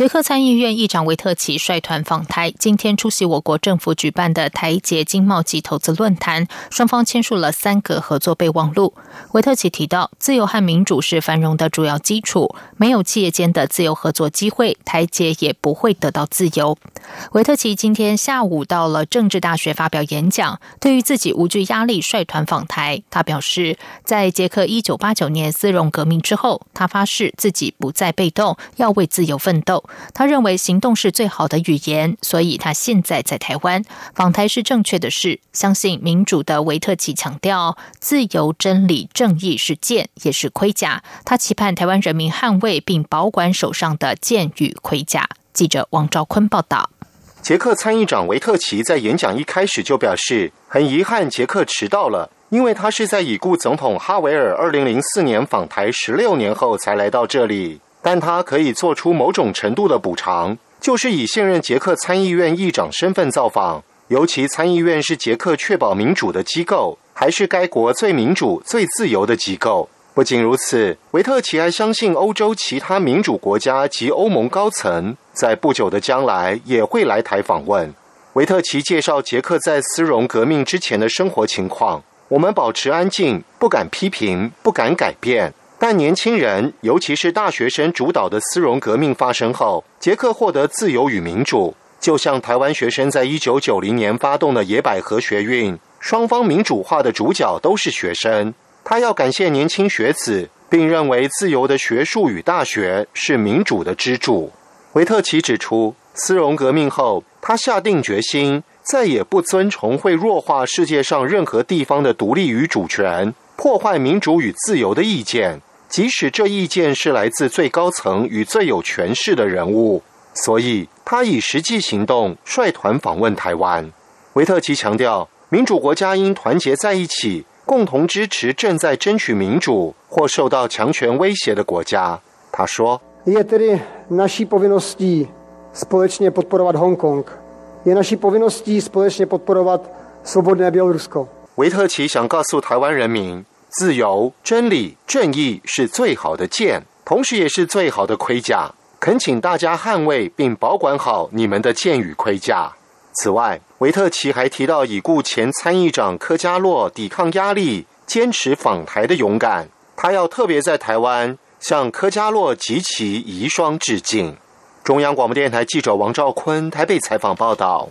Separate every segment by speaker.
Speaker 1: 捷克参议院议长维特奇率团访台，今天出席我国政府举办的台捷经贸及投资论坛，双方签署了三个合作备忘录。维特奇提到，自由和民主是繁荣的主要基础，没有企业间的自由合作机会，台捷也不会得到自由。维特奇今天下午到了政治大学发表演讲，对于自己无惧压力率团访台，他表示，在捷克一九八九年丝绒革命之后，他发誓自己不再被动，要为自由奋斗。他认为行动是最好的语言，所以他现在在台湾访台是正确的事。相信民主的维特奇强调，自由、真理、正义是剑，也是盔甲。他期盼台湾人民捍卫并保管手上的剑与盔甲。记者王兆坤报道。
Speaker 2: 捷克参议长维特奇在演讲一开始就表示，很遗憾捷克迟到了，因为他是在已故总统哈维尔二零零四年访台十六年后才来到这里。但他可以做出某种程度的补偿，就是以现任捷克参议院议长身份造访。尤其参议院是捷克确保民主的机构，还是该国最民主、最自由的机构。不仅如此，维特奇还相信欧洲其他民主国家及欧盟高层在不久的将来也会来台访问。维特奇介绍捷克在丝绒革命之前的生活情况：我们保持安静，不敢批评，不敢改变。但年轻人，尤其是大学生主导的丝绒革命发生后，捷克获得自由与民主，就像台湾学生在一九九零年发动的野百合学运，双方民主化的主角都是学生。他要感谢年轻学子，并认为自由的学术与大学是民主的支柱。维特奇指出，丝绒革命后，他下定决心再也不遵从会弱化世界上任何地方的独立与主权、破坏民主与自由的意见。即使这意见是来自最高层与最有权势的人物，所以他以实际行动率团访问台湾。维特奇强调，民主国家应团结在一起，共同支持正在争取民主或受到强权威胁的国家。他说
Speaker 3: ：“Je tedy naší povinností společně podporovat Hongkong. Je naší povinností společně podporovat svobodné Bělorusko.”
Speaker 2: 维特奇想告诉台湾人民。自由、真理、正义是最好的剑，同时也是最好的盔甲。恳请大家捍卫并保管好你们的剑与盔甲。此外，维特奇还提到已故前参议长科加洛抵抗压力、坚持访台的勇敢。他要特别在台湾向科加洛及其遗孀致敬。中央广播电台记者王兆坤台北采访报道。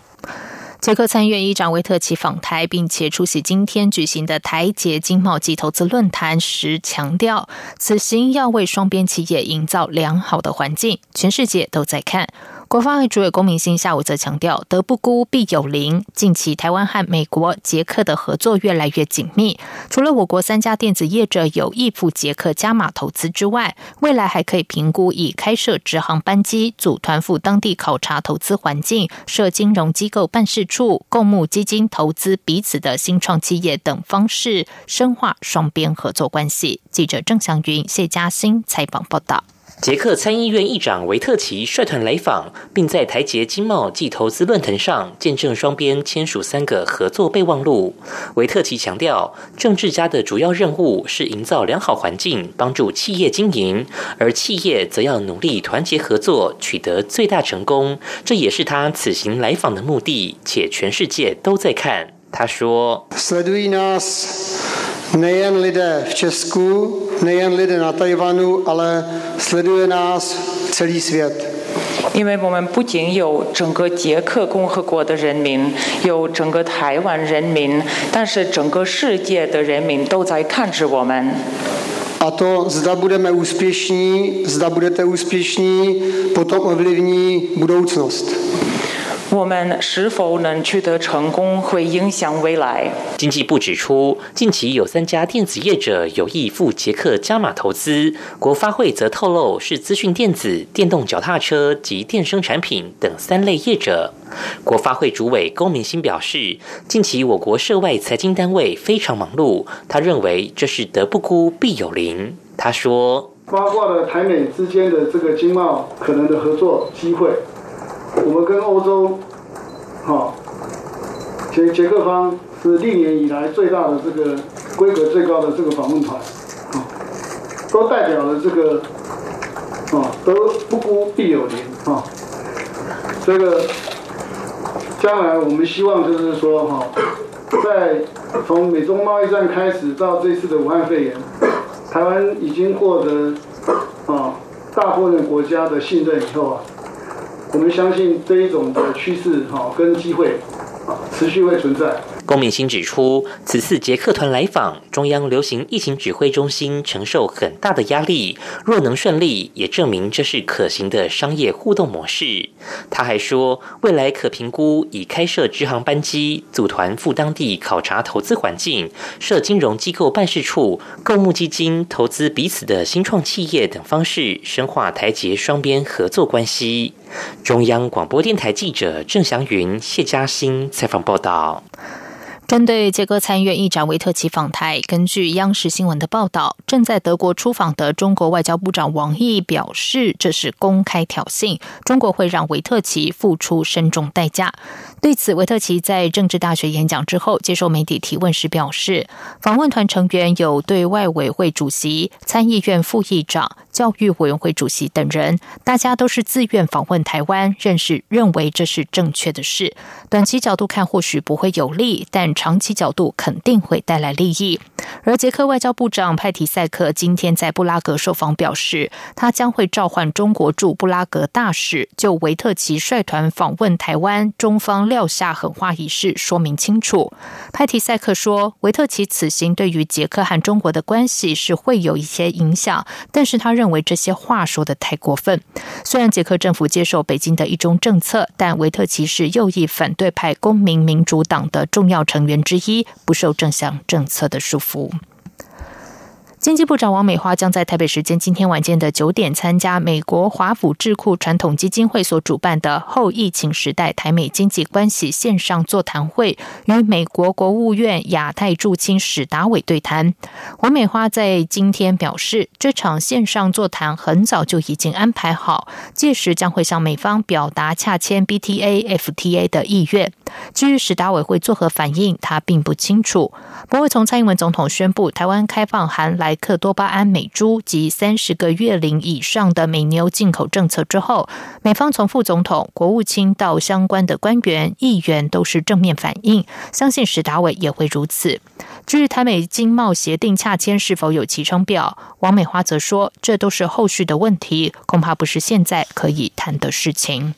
Speaker 1: 捷克参议院议长维特奇访台，并且出席今天举行的台捷经贸及投资论坛时，强调此行要为双边企业营造良好的环境，全世界都在看。国发会主委龚明鑫下午则强调，德不孤必有邻。近期台湾和美国、捷克的合作越来越紧密。除了我国三家电子业者有意赴捷克加码投资之外，未来还可以评估以开设直航班机、组团赴当地考察投资环境、设金融机构办事处、共募基金投资彼此的新创企业等方式，深化双边合作关系。记者郑祥云、谢嘉欣采访报道。
Speaker 4: 捷克参议院议长维特奇率团来访，并在台捷经贸暨投资论坛上见证双边签署三个合作备忘录。维特奇强调，政治家的主要任务是营造良好环境，帮助企业经营，而企业则要努力团结合作，取得最大成功。这也是他此行来访的目的，且全世界都在看。他说。
Speaker 3: nejen lidé v Česku, nejen lidé na Tajvanu, ale sleduje nás celý svět.
Speaker 5: 因为我们不仅有整个捷克共和国的人民，有整个台湾人民，但是整个世界的人民都在看着我们。
Speaker 3: A to zda budeme úspěšní, zda budete úspěšní, potom ovlivní budoucnost.
Speaker 5: 我们是否能取得成功，会影响未来。
Speaker 6: 经济部指出，近期有三家电子业者有意赴捷克加码投资，国发会则透露是资讯电子、电动脚踏车及电声产品等三类业者。国发会主委龚明鑫表示，近期我国涉外财经单位非常忙碌，他认为这是德不孤必有邻。他说，
Speaker 7: 包括了台美之间的这个经贸可能的合作机会。我们跟欧洲，哈，捷捷克方是历年以来最大的这个规格最高的这个访问团，啊，都代表了这个，啊，都不孤必有邻，啊，这个将来我们希望就是说，哈，在从美中贸易战开始到这次的武汉肺炎，台湾已经获得啊大部分国家的信任以后啊。我们相信这一种的趋势，哈，跟机会，持续会存在。
Speaker 6: 龚明鑫指出，此次捷克团来访，中央流行疫情指挥中心承受很大的压力。若能顺利，也证明这是可行的商业互动模式。他还说，未来可评估以开设直航班机、组团赴当地考察投资环境、设金融机构办事处、购募基金、投资彼此的新创企业等方式，深化台捷双边合作关系。中央广播电台记者郑祥云、谢嘉欣采访报道。
Speaker 1: 针对捷克参议院议长维特奇访台，根据央视新闻的报道，正在德国出访的中国外交部长王毅表示，这是公开挑衅，中国会让维特奇付出深重代价。对此，维特奇在政治大学演讲之后接受媒体提问时表示，访问团成员有对外委会主席、参议院副议长。教育委员会主席等人，大家都是自愿访问台湾，认识认为这是正确的事。短期角度看，或许不会有利，但长期角度肯定会带来利益。而捷克外交部长派提塞克今天在布拉格受访表示，他将会召唤中国驻布拉格大使，就维特奇率团访问台湾，中方撂下狠话一事说明清楚。派提塞克说，维特奇此行对于捷克和中国的关系是会有一些影响，但是他认。为这些话说的太过分。虽然捷克政府接受北京的一中政策，但维特奇是右翼反对派公民民主党的重要成员之一，不受正向政策的束缚。经济部长王美花将在台北时间今天晚间的九点参加美国华府智库传统基金会所主办的后疫情时代台美经济关系线上座谈会，与美国国务院亚太驻青史达伟对谈。王美花在今天表示，这场线上座谈很早就已经安排好，届时将会向美方表达洽签 BTA、FTA 的意愿。至于史达伟会作何反应，他并不清楚。不过，从蔡英文总统宣布台湾开放函来莱克多巴胺美猪及三十个月龄以上的美牛进口政策之后，美方从副总统、国务卿到相关的官员、议员都是正面反应，相信史达伟也会如此。至于台美经贸协定洽签是否有其成表，王美花则说，这都是后续的问题，恐怕不是现在可以谈的事情。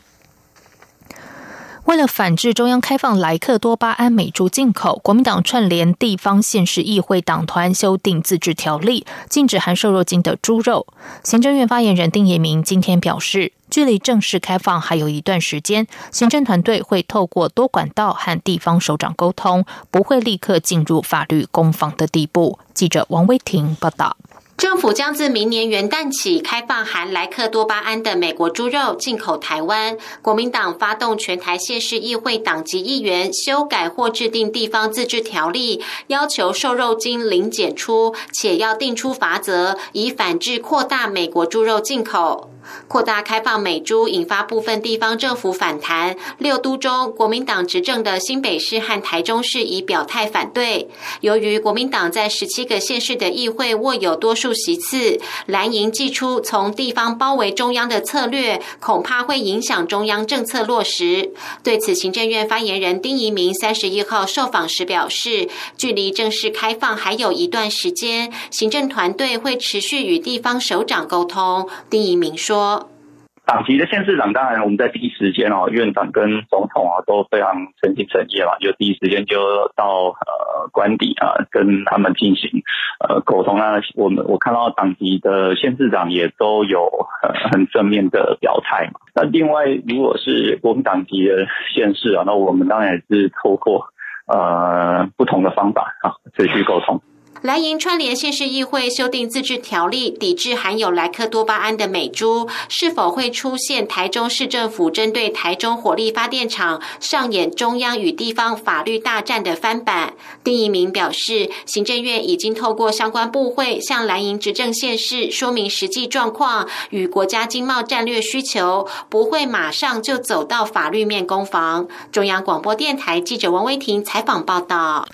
Speaker 1: 为了反制中央开放莱克多巴胺美猪进口，国民党串联地方县市议会党团修订自治条例，禁止含瘦肉精的猪肉。行政院发言人丁彦明今天表示，距离正式开放还有一段时间，行政团队会透过多管道和地方首长沟通，不会立刻进入法律攻防的地步。记者王威婷报道。
Speaker 8: 政府将自明年元旦起开放含莱克多巴胺的美国猪肉进口台湾。国民党发动全台县市议会党籍议员修改或制定地方自治条例，要求瘦肉精零检出，且要定出法则，以反制扩大美国猪肉进口。扩大开放美猪引发部分地方政府反弹，六都中国民党执政的新北市和台中市已表态反对。由于国民党在十七个县市的议会握有多数席次，蓝营祭出从地方包围中央的策略，恐怕会影响中央政策落实。对此，行政院发言人丁仪明三十一号受访时表示，距离正式开放还有一段时间，行政团队会持续与地方首长沟通。丁仪明说。
Speaker 9: 说党籍的县市长，当然我们在第一时间哦，院长跟总统啊都非常诚心诚意嘛，就第一时间就到呃官邸啊，跟他们进行呃沟通啊。我们我看到党籍的县市长也都有呃很正面的表态嘛。那另外，如果是国民党籍的县市啊，那我们当然也是透过呃不同的方法啊持续沟通。
Speaker 8: 蓝营串联县市议会修订自治条例，抵制含有莱克多巴胺的美猪，是否会出现台中市政府针对台中火力发电厂上演中央与地方法律大战的翻版？丁一鸣表示，行政院已经透过相关部会向蓝营执政县市说明实际状况与国家经贸战略需求，不会马上就走到法律面攻防。中央广播电台记者王威婷采访报道。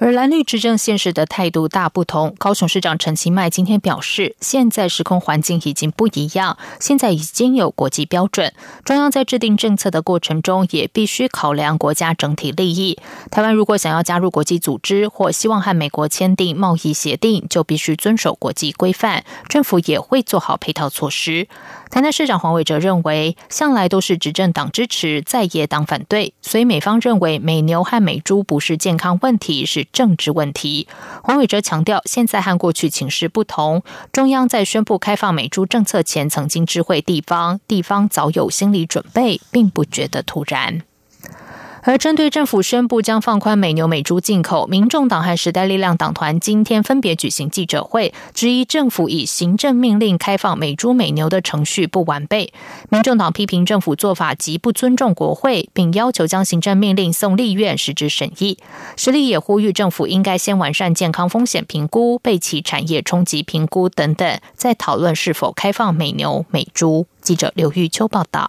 Speaker 1: 而蓝绿执政现实的态度大不同。高雄市长陈其迈今天表示，现在时空环境已经不一样，现在已经有国际标准，中央在制定政策的过程中也必须考量国家整体利益。台湾如果想要加入国际组织或希望和美国签订贸易协定，就必须遵守国际规范，政府也会做好配套措施。台南市长黄伟哲认为，向来都是执政党支持，在野党反对，所以美方认为美牛和美猪不是健康问题，是 政治问题。黄伟哲强调，现在和过去情势不同，中央在宣布开放美猪政策前，曾经知会地方，地方早有心理准备，并不觉得突然。而针对政府宣布将放宽美牛美猪进口，民众党和时代力量党团今天分别举行记者会，质疑政府以行政命令开放美猪美牛的程序不完备。民众党批评政府做法极不尊重国会，并要求将行政命令送立院实质审议。实力也呼吁政府应该先完善健康风险评估、备其产业冲击评估等等，再讨论是否开放美牛美猪。记者刘玉秋报道。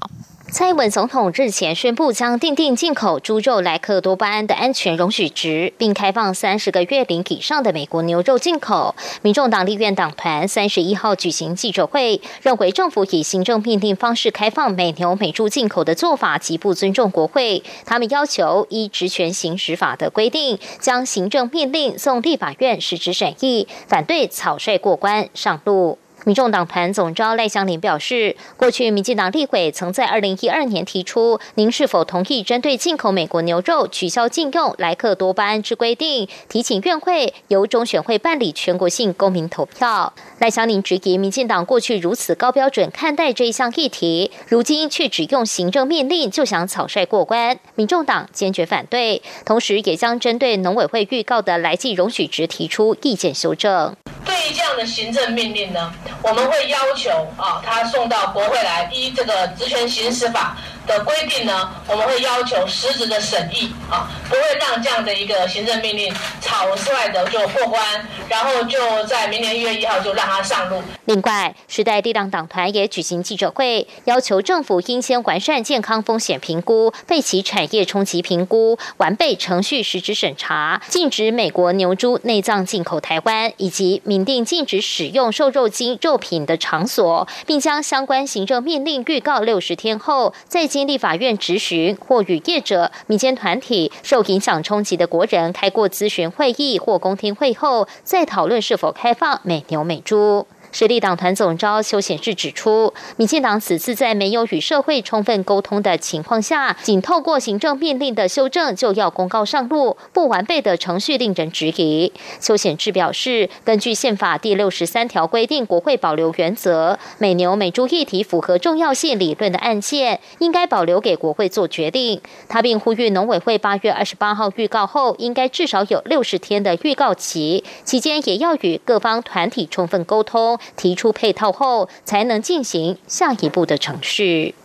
Speaker 10: 蔡英文总统日前宣布，将订定进口猪肉莱克多巴胺的安全容许值，并开放三十个月龄以上的美国牛肉进口。民众党立院党团三十一号举行记者会，认为政府以行政命令方式开放美牛美猪进口的做法极不尊重国会。他们要求依职权行使法的规定，将行政命令送立法院实质审议，反对草率过关上路。民众党团总召赖香林表示，过去民进党立委曾在二零一二年提出，您是否同意针对进口美国牛肉取消禁用莱克多巴胺之规定，提请院会由中选会办理全国性公民投票。赖香林质疑民进党过去如此高标准看待这一项议题，如今却只用行政命令就想草率过关，民众党坚决反对，同时也将针对农委会预告的来季容许值提出意见修正。
Speaker 11: 对于这样的行政命令呢，我们会要求啊，他送到国会来，依这个职权行使法。的规定呢，我们会要求实质的审议啊，不会让这样的一个行政命令草率的就过关，然后就在明年一月一号就让它上路。
Speaker 10: 另外，时代力量党团也举行记者会，要求政府应先完善健康风险评估、备其产业冲击评估、完备程序实质审查，禁止美国牛猪内脏进口台湾，以及明定禁止使用瘦肉精肉品的场所，并将相关行政命令预告六十天后再经。立法院质询或与业者、民间团体、受影响冲击的国人开过咨询会议或公听会后，再讨论是否开放美牛美猪。实力党团总召邱显志指出，民进党此次在没有与社会充分沟通的情况下，仅透过行政命令的修正就要公告上路，不完备的程序令人质疑。邱显志表示，根据宪法第六十三条规定，国会保留原则，美牛美猪议题符合重要性理论的案件，应该保留给国会做决定。他并呼吁农委会八月二十八号预告后，应该至少有六十天的预告期，期间也要与各方团体充分沟通。提出配套后，才能进行下一步的程序。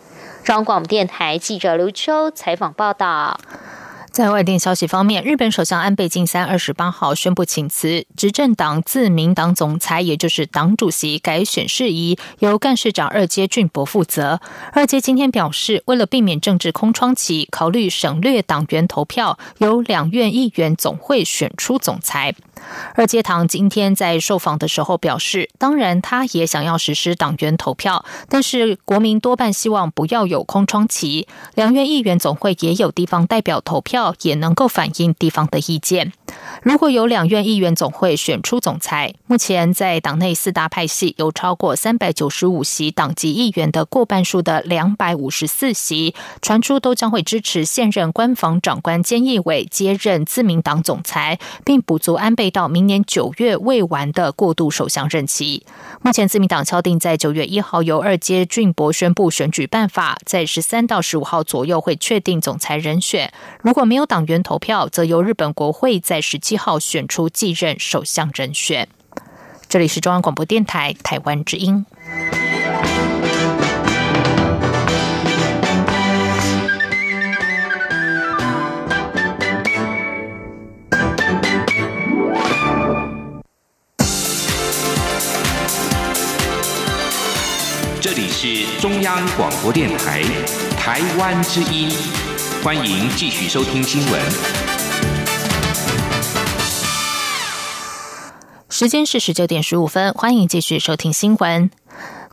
Speaker 10: 中广电台记者刘秋采访报道。
Speaker 1: 在外电消息方面，日本首相安倍晋三二十八号宣布请辞，执政党自民党总裁，也就是党主席改选事宜由干事长二阶俊博负责。二阶今天表示，为了避免政治空窗期，考虑省略党员投票，由两院议员总会选出总裁。二阶堂今天在受访的时候表示，当然他也想要实施党员投票，但是国民多半希望不要有空窗期。两院议员总会也有地方代表投票。也能够反映地方的意见。如果有两院议员总会选出总裁，目前在党内四大派系有超过三百九十五席党籍议员的过半数的两百五十四席，传出都将会支持现任官房长官菅义伟接任自民党总裁，并补足安倍到明年九月未完的过渡首相任期。目前自民党敲定在九月一号由二阶俊博宣布选举办法，在十三到十五号左右会确定总裁人选。如果没有党员投票，则由日本国会在十七号选出继任首相人选。这里是中央广播电台台湾之音。
Speaker 12: 这里是中央广播电台台湾之音，欢迎继续收听新闻。
Speaker 1: 时间是十九点十五分，欢迎继续收听新闻。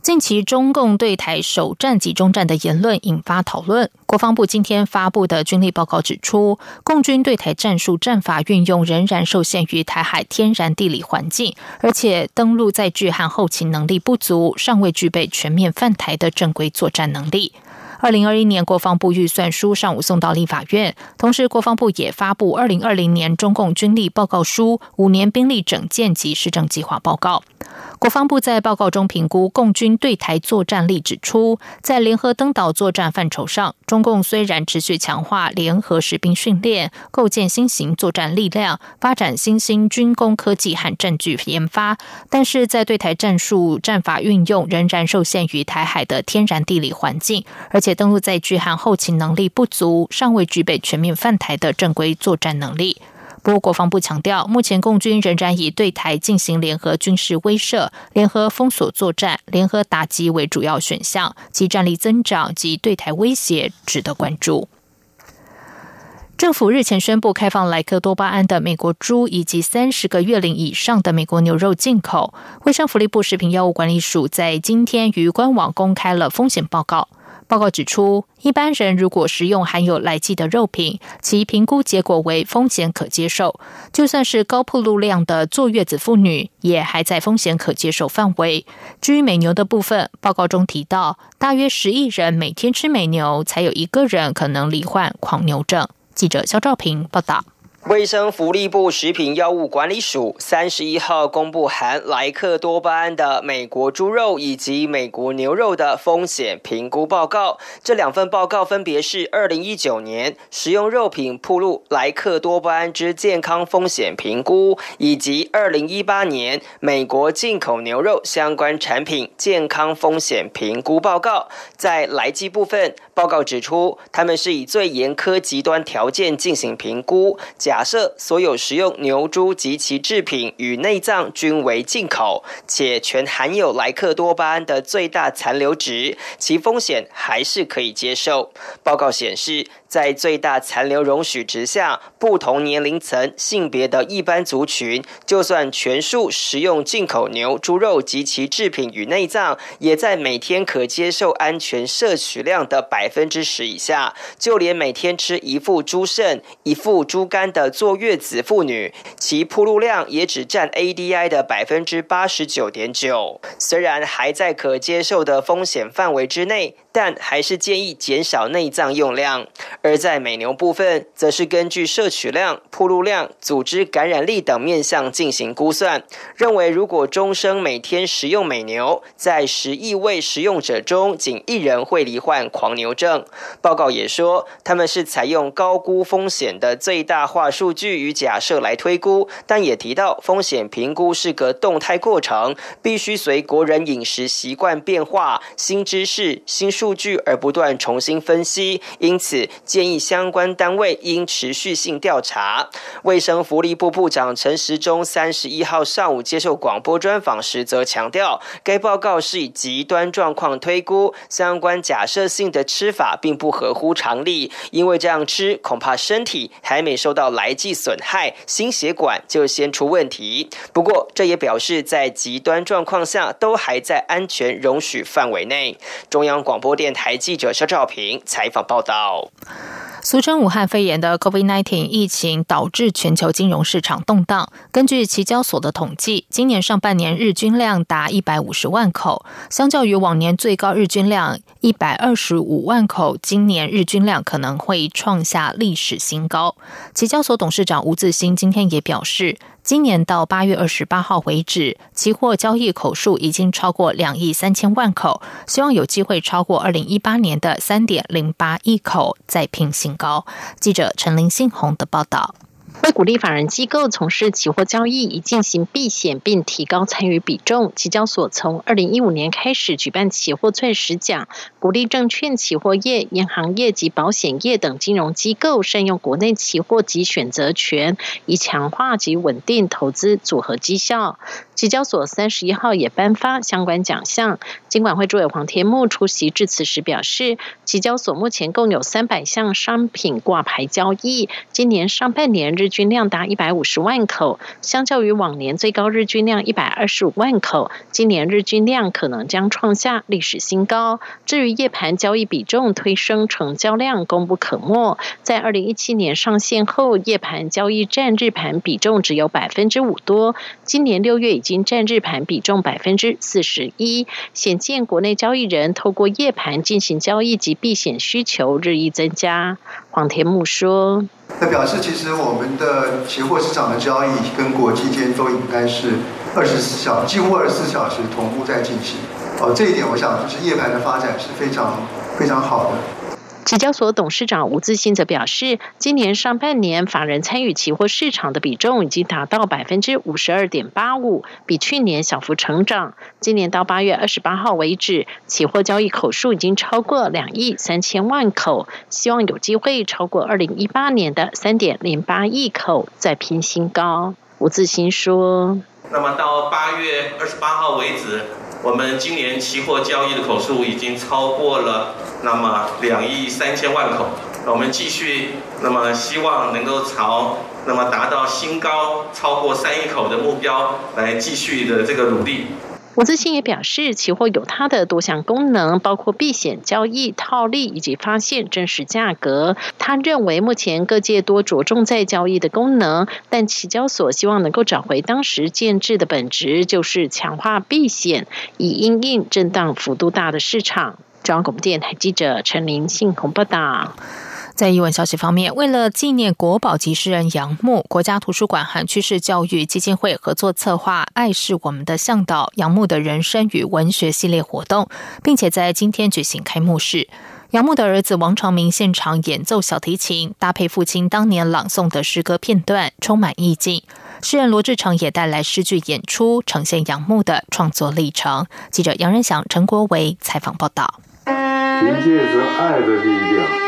Speaker 1: 近期中共对台首战集中战的言论引发讨论。国防部今天发布的军力报告指出，共军对台战术战法运用仍然受限于台海天然地理环境，而且登陆载具和后勤能力不足，尚未具备全面犯台的正规作战能力。二零二一年国防部预算书上午送到立法院，同时国防部也发布二零二零年中共军力报告书、五年兵力整建及施政计划报告。国防部在报告中评估共军对台作战力，指出，在联合登岛作战范畴上，中共虽然持续强化联合实兵训练，构建新型作战力量，发展新兴军工科技和战具研发，但是在对台战术战法运用仍然受限于台海的天然地理环境，而且登陆载具和后勤能力不足，尚未具备全面犯台的正规作战能力。不过，国防部强调，目前共军仍然以对台进行联合军事威慑、联合封锁作战、联合打击为主要选项，其战力增长及对台威胁值得关注。政府日前宣布开放莱克多巴胺的美国猪以及三十个月龄以上的美国牛肉进口。卫生福利部食品药物管理署在今天于官网公开了风险报告。报告指出，一般人如果食用含有来剂的肉品，其评估结果为风险可接受；就算是高铺路量的坐月子妇女，也还在风险可接受范围。至于美牛的部分，报告中提到，大约十亿人每天吃美牛，才有一个人可能罹患狂牛症。记者肖兆平报道。
Speaker 13: 卫生福利部食品药物管理署三十一号公布含莱克多巴胺的美国猪肉以及美国牛肉的风险评估报告。这两份报告分别是二零一九年食用肉品铺路莱克多巴胺之健康风险评估，以及二零一八年美国进口牛肉相关产品健康风险评估报告。在来基部分，报告指出，他们是以最严苛极端条件进行评估。假设所有食用牛猪及其制品与内脏均为进口，且全含有莱克多巴胺的最大残留值，其风险还是可以接受。报告显示。在最大残留容许值下，不同年龄层、性别的一般族群，就算全数食用进口牛、猪肉及其制品与内脏，也在每天可接受安全摄取量的百分之十以下。就连每天吃一副猪肾、一副猪肝的坐月子妇女，其铺路量也只占 ADI 的百分之八十九点九。虽然还在可接受的风险范围之内。但还是建议减少内脏用量，而在美牛部分，则是根据摄取量、铺路量、组织感染力等面向进行估算，认为如果终生每天食用美牛，在十亿位食用者中，仅一人会罹患狂牛症。报告也说，他们是采用高估风险的最大化数据与假设来推估，但也提到风险评估是个动态过程，必须随国人饮食习惯变化、新知识、新。数据而不断重新分析，因此建议相关单位应持续性调查。卫生福利部部长陈时中三十一号上午接受广播专访时则强调，该报告是以极端状况推估，相关假设性的吃法并不合乎常理，因为这样吃恐怕身体还没受到来剂损害，心血管就先出问题。不过这也表示在极端状况下都还在安全容许范围内。中央广播。电台记者肖兆平采访报道。
Speaker 1: 俗称武汉肺炎的 COVID-19 疫情导致全球金融市场动荡。根据期交所的统计，今年上半年日均量达一百五十万口，相较于往年最高日均量一百二十五万口，今年日均量可能会创下历史新高。期交所董事长吴自新今天也表示。今年到八月二十八号为止，期货交易口数已经超过两亿三千万口，希望有机会超过二零一八年的三点零八亿口，再拼新高。记者陈林信宏的报道。
Speaker 14: 为鼓励法人机构从事期货交易，以进行避险并提高参与比重，期交所从二零一五年开始举办期货钻石奖，鼓励证券期货业、银行业及保险业等金融机构善用国内期货及选择权，以强化及稳定投资组合绩效。期交所三十一号也颁发相关奖项。金管会主委黄天木出席致辞时表示，期交所目前共有三百项商品挂牌交易，今年上半年日均量达一百五十万口，相较于往年最高日均量一百二十五万口，今年日均量可能将创下历史新高。至于夜盘交易比重推升，成交量功不可没。在二零一七年上线后，夜盘交易占日盘比重只有百分之五多，今年六月已经。占日盘比重百分之四十一，显见国内交易人透过夜盘进行交易及避险需求日益增加。黄天木说：“
Speaker 15: 那表示其实我们的期货市场的交易跟国际间都应该是二十四小几乎二十四小时同步在进行。哦，这一点我想就是夜盘的发展是非常非常好的。”
Speaker 14: 指交所董事长吴自新则表示，今年上半年法人参与期货市场的比重已经达到百分之五十二点八五，比去年小幅成长。今年到八月二十八号为止，期货交易口数已经超过两亿三千万口，希望有机会超过二零一八年的三点零八亿口，再拼新高。吴自新说：“
Speaker 16: 那么到八月二十八号为止。”我们今年期货交易的口数已经超过了那么两亿三千万口，我们继续那么希望能够朝那么达到新高超过三亿口的目标来继续的这个努力。
Speaker 14: 吴自信也表示，期货有它的多项功能，包括避险交易、套利以及发现真实价格。他认为，目前各界多着重在交易的功能，但期交所希望能够找回当时建制的本质，就是强化避险，以因应震荡幅度大的市场。中央广播电台记者陈林信鸿报道。
Speaker 1: 在译文消息方面，为了纪念国宝级诗人杨牧，国家图书馆和趋势教育基金会合作策划“爱是我们的向导”杨牧的人生与文学系列活动，并且在今天举行开幕式。杨牧的儿子王长明现场演奏小提琴，搭配父亲当年朗诵的诗歌片段，充满意境。诗人罗志成也带来诗句演出，呈现杨牧的创作历程。记者杨仁祥、陈国维采访报道。
Speaker 17: 凭借着爱的力量。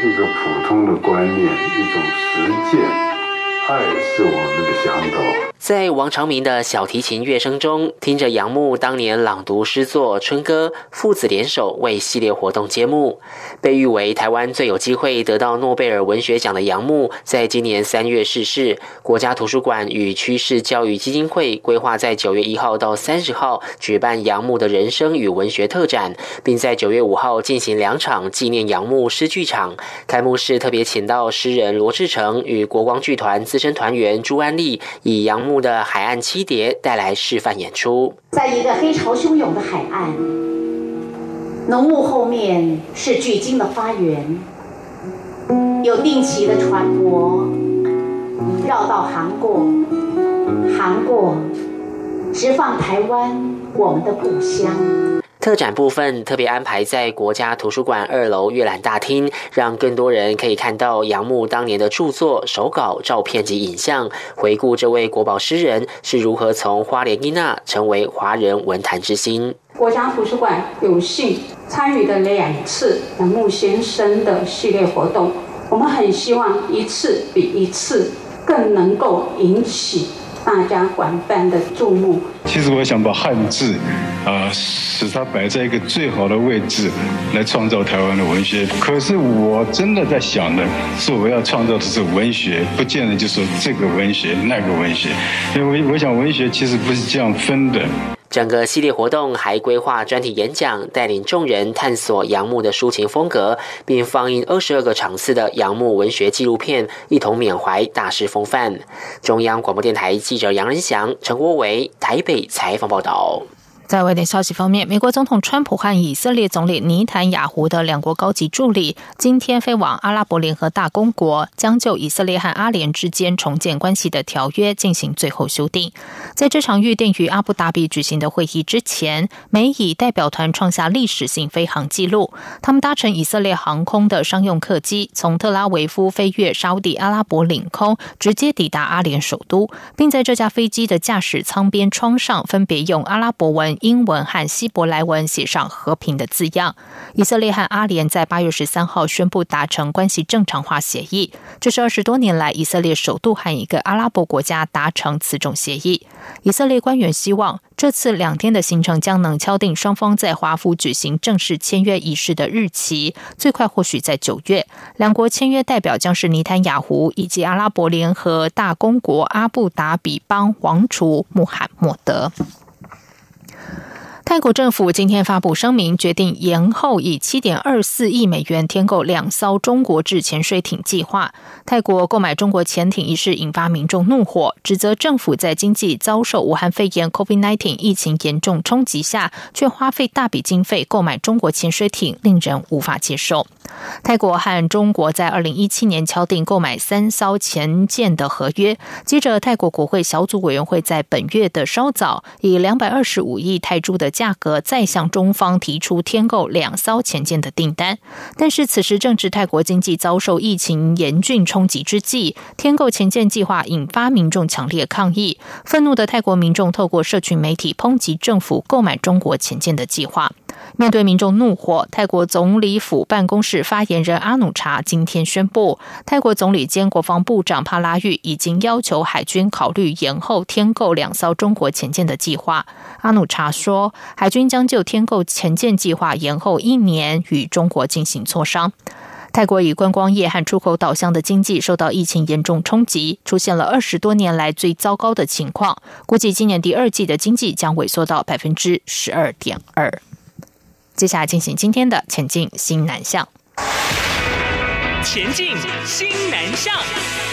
Speaker 17: 一个普通的观念，一种实质，爱是我们的向导。
Speaker 4: 在王长明的小提琴乐声中，听着杨牧当年朗读诗作《春歌》，父子联手为系列活动揭幕。被誉为台湾最有机会得到诺贝尔文学奖的杨牧，在今年三月逝世。国家图书馆与趋势教育基金会规划在九月一号到三十号举办杨牧的人生与文学特展，并在九月五号进行两场纪念杨牧诗剧场。开幕式特别请到诗人罗志成与国光剧团资深团员朱安丽，以杨。牧的海岸七蝶带来示范演出，
Speaker 18: 在一个黑潮汹涌的海岸，浓雾后面是巨鲸的花园，有定期的船舶绕道航过，航过，直放台湾，我们的故乡。
Speaker 4: 特展部分特别安排在国家图书馆二楼阅览大厅，让更多人可以看到杨牧当年的著作、手稿、照片及影像，回顾这位国宝诗人是如何从花莲伊娜成为华人文坛之星。
Speaker 19: 国家图书馆有幸参与的两次杨牧先生的系列活动，我们很希望一次比一次更能够引起。大家广泛的注目。
Speaker 17: 其实我想把汉字，啊，使它摆在一个最好的位置，来创造台湾的文学。可是我真的在想的是，我要创造的是文学，不见得就是这个文学那个文学。因为我想文学其实不是这样分的。
Speaker 4: 整个系列活动还规划专题演讲，带领众人探索杨牧的抒情风格，并放映二十二个场次的杨牧文学纪录片，一同缅怀大师风范。中央广播电台记者杨仁祥、陈国伟台北采访报道。
Speaker 1: 在外电消息方面，美国总统川普和以色列总理尼坦雅胡的两国高级助理今天飞往阿拉伯联合大公国，将就以色列和阿联之间重建关系的条约进行最后修订。在这场预定于阿布达比举行的会议之前，美以代表团创下历史性飞行记录。他们搭乘以色列航空的商用客机，从特拉维夫飞越沙地阿拉伯领空，直接抵达阿联首都，并在这架飞机的驾驶舱边窗上分别用阿拉伯文。英文和希伯来文写上“和平”的字样。以色列和阿联在八月十三号宣布达成关系正常化协议，这是二十多年来以色列首度和一个阿拉伯国家达成此种协议。以色列官员希望这次两天的行程将能敲定双方在华府举行正式签约仪式的日期，最快或许在九月。两国签约代表将是尼坦雅胡以及阿拉伯联合大公国阿布达比邦王储穆罕默德。泰国政府今天发布声明，决定延后以七点二四亿美元添购两艘中国制潜水艇计划。泰国购买中国潜艇一事引发民众怒火，指责政府在经济遭受武汉肺炎 （COVID-19） 疫情严重冲击下，却花费大笔经费购买中国潜水艇，令人无法接受。泰国和中国在二零一七年敲定购买三艘潜舰的合约，接着泰国国会小组委员会在本月的稍早以两百二十五亿泰铢的价格再向中方提出添购两艘潜舰的订单，但是此时正值泰国经济遭受疫情严峻冲击之际，添购潜舰计划引发民众强烈抗议。愤怒的泰国民众透过社群媒体抨击政府购买中国潜舰的计划。面对民众怒火，泰国总理府办公室发言人阿努查今天宣布，泰国总理兼国防部长帕拉育已经要求海军考虑延后添购两艘中国潜舰的计划。阿努查说，海军将就添购潜舰计划延后一年与中国进行磋商。泰国以观光业和出口导向的经济受到疫情严重冲击，出现了二十多年来最糟糕的情况。估计今年第二季的经济将萎缩到百分之十二点二。接下来进行今天的前进新南向。前进新南向。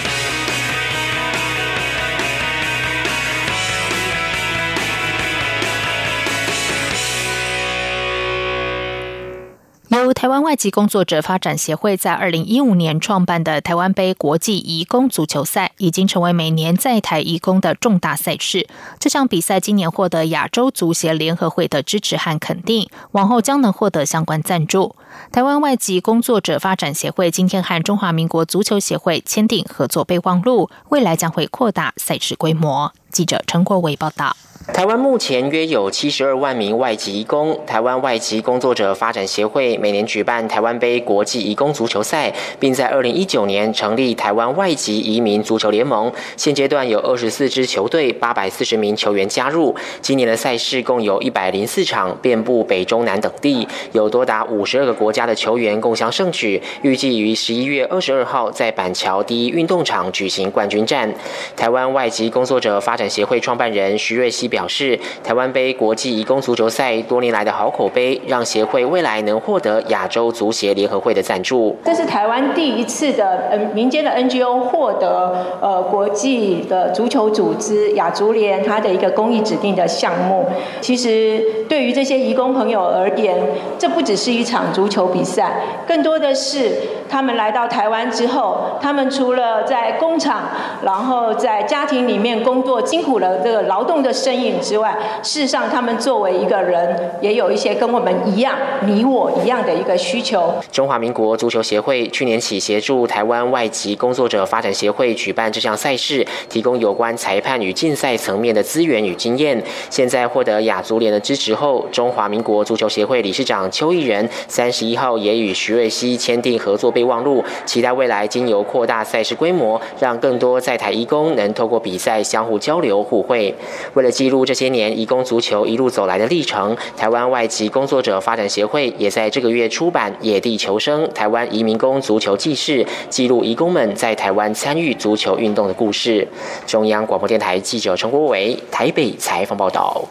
Speaker 1: 由台湾外籍工作者发展协会在二零一五年创办的台湾杯国际移工足球赛，已经成为每年在台移工的重大赛事。这项比赛今年获得亚洲足协联合会的支持和肯定，往后将能获得相关赞助。台湾外籍工作者发展协会今天和中华民国足球协会签订合作备忘录，未来将会扩大赛事规模。记者陈国伟报道。
Speaker 4: 台湾目前约有七十二万名外籍移工。台湾外籍工作者发展协会每年举办台湾杯国际移工足球赛，并在二零一九年成立台湾外籍移民足球联盟。现阶段有二十四支球队、八百四十名球员加入。今年的赛事共有一百零四场，遍布北中南等地，有多达五十二个国家的球员共襄盛举。预计于十一月二十二号在板桥第一运动场举行冠军战。台湾外籍工作者发展协会创办人徐瑞希。表示，台湾杯国际移工足球赛多年来的好口碑，让协会未来能获得亚洲足协联合会的赞助。
Speaker 20: 这是台湾第一次的呃民间的 NGO 获得呃国际的足球组织亚足联它的一个公益指定的项目。其实对于这些移工朋友而言，这不只是一场足球比赛，更多的是他们来到台湾之后，他们除了在工厂，然后在家庭里面工作，辛苦了这个劳动的身影。之外，事实上，他们作为一个人，也有一些跟我们一样、你我一样的一个需求。
Speaker 4: 中华民国足球协会去年起协助台湾外籍工作者发展协会举办这项赛事，提供有关裁判与竞赛层面的资源与经验。现在获得亚足联的支持后，中华民国足球协会理事长邱毅仁三十一号也与徐瑞熙签订合作备忘录，期待未来经由扩大赛事规模，让更多在台义工能透过比赛相互交流互惠。为了记录。这些年，移工足球一路走来的历程，台湾外籍工作者发展协会也在这个月出版《野地求生：台湾移民工足球记事》，记录移工们在台湾参与足球运动的故事。中央广播电台记者陈国伟台北采访报道。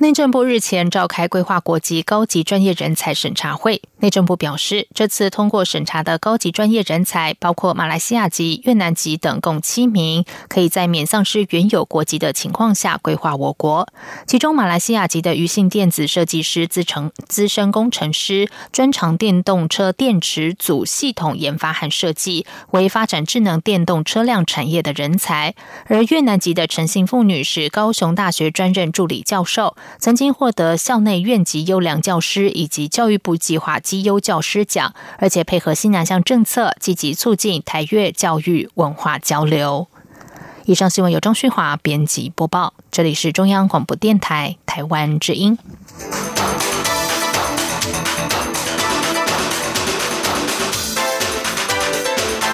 Speaker 1: 内政部日前召开规划国籍高级专业人才审查会。内政部表示，这次通过审查的高级专业人才包括马来西亚籍、越南籍等共七名，可以在免丧失原有国籍的情况下规划我国。其中，马来西亚籍的余姓电子设计师自成资深工程师，专长电动车电池组系统研发和设计，为发展智能电动车辆产业的人才。而越南籍的陈姓妇女是高雄大学专任助理教授。曾经获得校内院级优良教师以及教育部计划绩优教师奖，而且配合新南向政策，积极促进台越教育文化交流。以上新闻由张旭华编辑播报，这里是中央广播电台台湾之音。